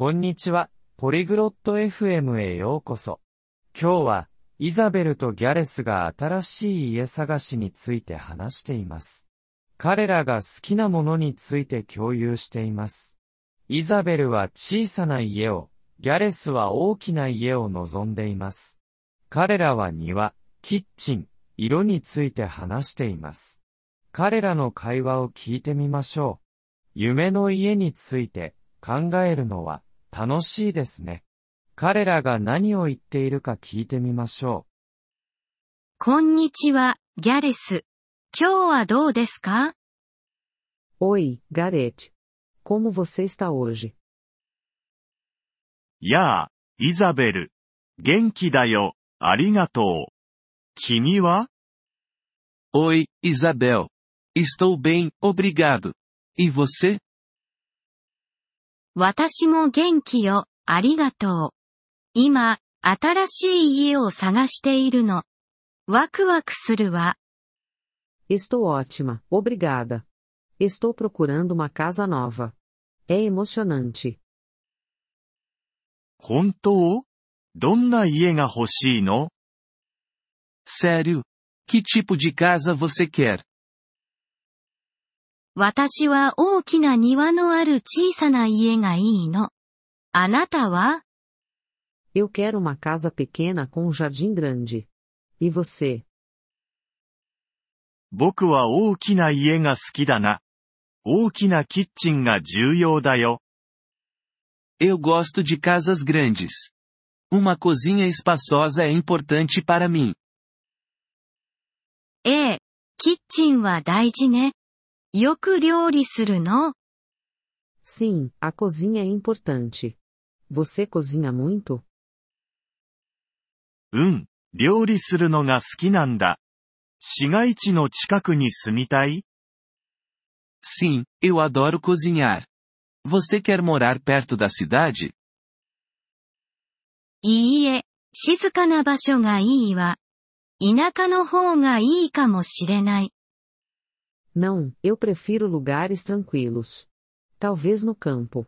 こんにちは、ポリグロット FM へようこそ。今日は、イザベルとギャレスが新しい家探しについて話しています。彼らが好きなものについて共有しています。イザベルは小さな家を、ギャレスは大きな家を望んでいます。彼らは庭、キッチン、色について話しています。彼らの会話を聞いてみましょう。夢の家について考えるのは楽しいですね。彼らが何を言っているか聞いてみましょう。こんにちは、ギャレス。今日はどうですか？Oi, Gareth. Como você está hoje? やあ、イザベル。元気だよ、ありがとう。君は Oi, Isabel. Estou bem, obrigado. E você? 私も元気よ、ありがとう。今、新しい家を探しているの。ワクワクするわ。Estou ótima, obrigada. Estou procurando uma casa nova. É emocionante. 本当どんな家が欲しいの Sério? Que tipo de casa você quer? 私は大きな庭のある小さな家がいいの。あなたは Eu quero uma casa pequena com um jardim grande. E você? 僕は大きな家が好きだな。大きなキッチンが重要だよ。Eu gosto de casas grandes. Uma cozinha espaçosa é importante para mim. ええ、キッチンは大事ね。よく料理するの Sim, a cozinha é importante. Você cozinha muito? うん、料理するのが好きなんだ。市街地の近くに住みたい Sim, eu adoro cozinhar. Você quer morar perto da cidade? いいえ、静かな場所がいいわ。田舎の方がいいかもしれない。Não, eu prefiro lugares tranquilos. Talvez no campo.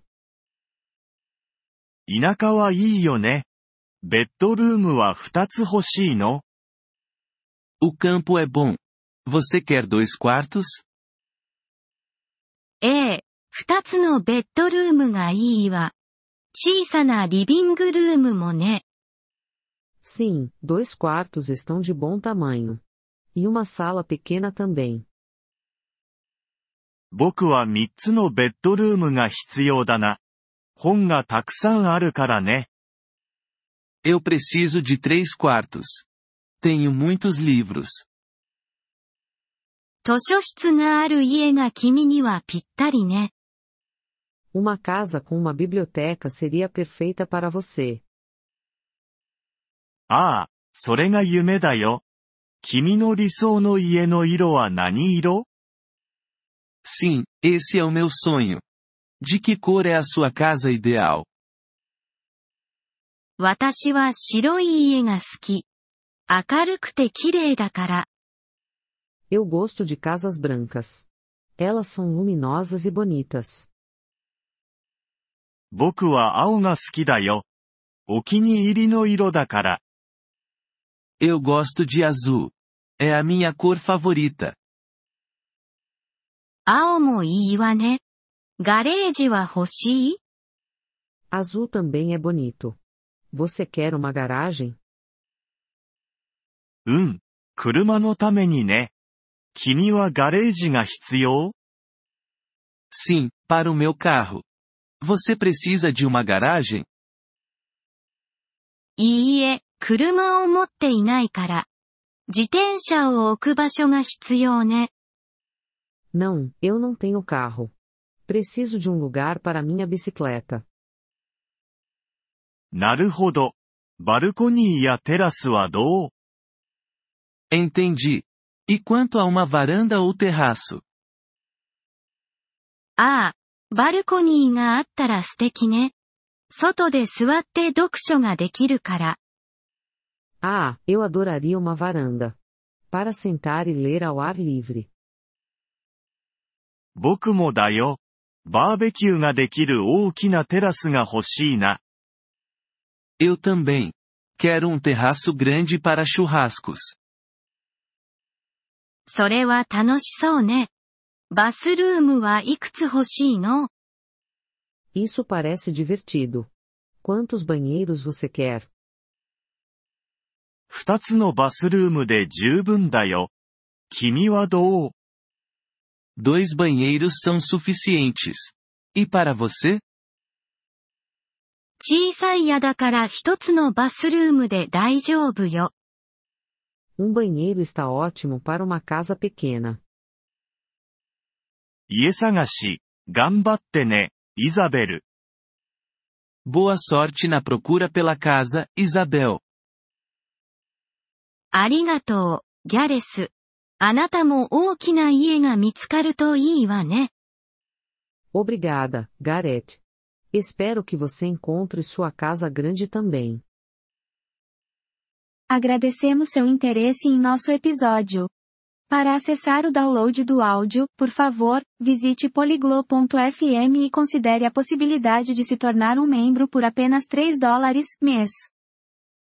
田舎はいいよね。ベッドルームは二つ欲しいの O campo é bom. Você quer dois quartos? ええ、二つのベッドルームがいいわ。小さなリビングルームもね。Sim, dois quartos estão de bom tamanho. E uma sala pequena também. 僕は三つのベッドルームが必要だな。本がたくさんあるからね。Eu preciso de três quartos. Tenho muitos livros. 図書室がある家が君にはぴったりね。Uma casa com uma biblioteca seria perfeita para você. ああ、それが夢だよ。君の理想の家の色は何色 Sim, esse é o meu sonho. De que cor é a sua casa ideal? 私は白い家が好き。明るくて綺麗だから。Eu gosto de casas brancas. Elas são luminosas e bonitas. 僕は青が好きだよ。お気に入りの色だから。Eu gosto de azul. É a minha cor favorita. 青もいいわね。ガレージは欲しい Azul também é bonito. Você quer uma garagem? うん。車のためにね。君はガレージが必要 Sim, para o meu carro. Você precisa de uma garagem? いいえ、車を持っていないから。自転車を置く場所が必要ね。Não, eu não tenho carro. Preciso de um lugar para minha bicicleta. なるほど。バルコニーやテラスはどう Entendi. E quanto a uma varanda ou terraço? ああ、バルコニーがあったら素敵ね。外で座って読書ができるから。Ah, eu adoraria uma varanda. Para sentar e ler ao ar livre. 僕もだよ。バーベキューができる大きなテラスが欲しいな。Eu também. Quero um terraço grande para churrascos. それは楽しそうね。バスルームはいくつ欲しいの Isso parece divertido. Quantos banheiros você quer? 二つのバスルームで十分だよ。君はどう Dois banheiros são suficientes. E para você? 小さい家だから一つのバスルームで大丈夫よ。 Um banheiro está ótimo para uma casa pequena. 家探し、頑張ってね、イザベル。 Boa sorte na procura pela casa, Isabel. ありがとう、ギャレス。 あなたも大きな家が見つかるといいわね。 Obrigada, Gareth. Espero que você encontre sua casa grande também. Agradecemos seu interesse em nosso episódio. Para acessar o download do áudio, por favor, visite poliglo.fm e considere a possibilidade de se tornar um membro por apenas 3 dólares mês.